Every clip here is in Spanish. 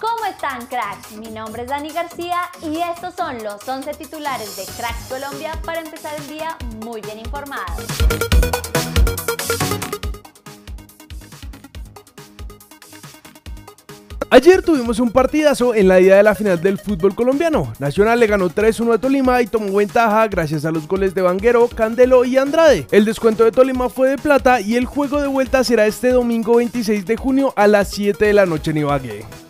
¿Cómo están cracks? Mi nombre es Dani García y estos son los 11 titulares de Cracks Colombia para empezar el día muy bien informados. Ayer tuvimos un partidazo en la ida de la final del fútbol colombiano. Nacional le ganó 3-1 a Tolima y tomó ventaja gracias a los goles de Vanguero, Candelo y Andrade. El descuento de Tolima fue de plata y el juego de vuelta será este domingo 26 de junio a las 7 de la noche en Ibagué.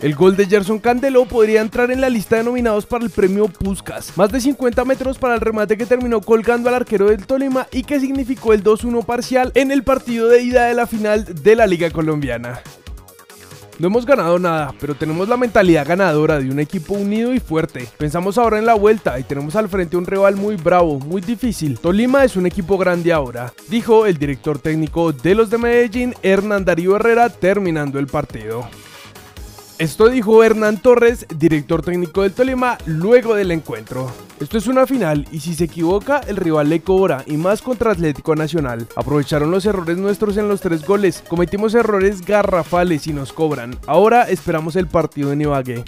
El gol de Gerson Candelo podría entrar en la lista de nominados para el premio Puskas. Más de 50 metros para el remate que terminó colgando al arquero del Tolima y que significó el 2-1 parcial en el partido de ida de la final de la Liga Colombiana. No hemos ganado nada, pero tenemos la mentalidad ganadora de un equipo unido y fuerte. Pensamos ahora en la vuelta y tenemos al frente un rival muy bravo, muy difícil. Tolima es un equipo grande ahora, dijo el director técnico de los de Medellín, Hernán Darío Herrera, terminando el partido. Esto dijo Hernán Torres, director técnico del Tolima, luego del encuentro. Esto es una final y si se equivoca el rival le cobra y más contra Atlético Nacional. Aprovecharon los errores nuestros en los tres goles, cometimos errores garrafales y nos cobran. Ahora esperamos el partido en Ibagué.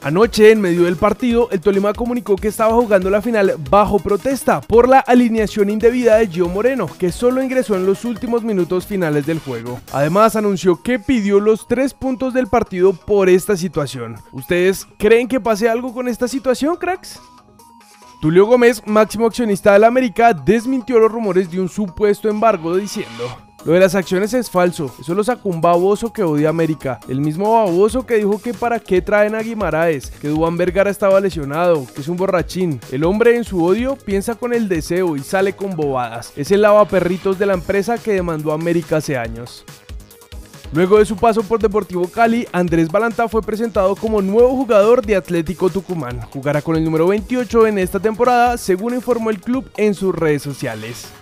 Anoche, en medio del partido, el Tolima comunicó que estaba jugando la final bajo protesta por la alineación indebida de Gio Moreno, que solo ingresó en los últimos minutos finales del juego. Además, anunció que pidió los tres puntos del partido por esta situación. ¿Ustedes creen que pase algo con esta situación, cracks? Tulio Gómez, máximo accionista de la América, desmintió los rumores de un supuesto embargo diciendo lo de las acciones es falso, eso lo sacó un baboso que odia América, el mismo baboso que dijo que para qué traen a Guimaraes, que Duan Vergara estaba lesionado, que es un borrachín. El hombre en su odio piensa con el deseo y sale con bobadas. Es el lavaperritos de la empresa que demandó a América hace años. Luego de su paso por Deportivo Cali, Andrés Balanta fue presentado como nuevo jugador de Atlético Tucumán. Jugará con el número 28 en esta temporada, según informó el club en sus redes sociales.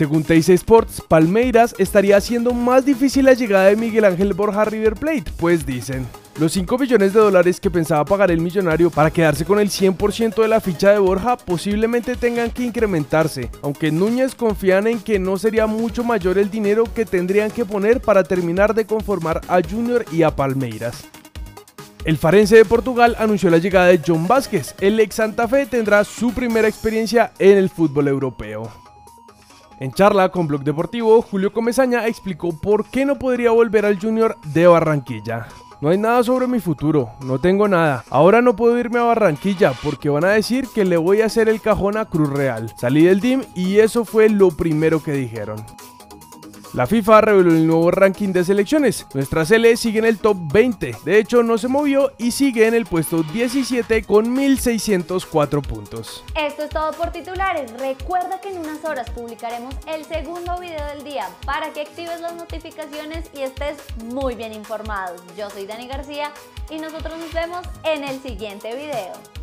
Según Teis Sports, Palmeiras estaría haciendo más difícil la llegada de Miguel Ángel Borja River Plate, pues dicen. Los 5 millones de dólares que pensaba pagar el millonario para quedarse con el 100% de la ficha de Borja posiblemente tengan que incrementarse, aunque Núñez confían en que no sería mucho mayor el dinero que tendrían que poner para terminar de conformar a Junior y a Palmeiras. El Farense de Portugal anunció la llegada de John Vázquez. El ex Santa Fe tendrá su primera experiencia en el fútbol europeo. En charla con Blog Deportivo, Julio Comesaña explicó por qué no podría volver al Junior de Barranquilla. No hay nada sobre mi futuro, no tengo nada. Ahora no puedo irme a Barranquilla porque van a decir que le voy a hacer el cajón a Cruz Real. Salí del DIM y eso fue lo primero que dijeron. La FIFA reveló el nuevo ranking de selecciones. Nuestra Sele sigue en el top 20. De hecho, no se movió y sigue en el puesto 17 con 1604 puntos. Esto es todo por titulares. Recuerda que en unas horas publicaremos el segundo video del día para que actives las notificaciones y estés muy bien informado. Yo soy Dani García y nosotros nos vemos en el siguiente video.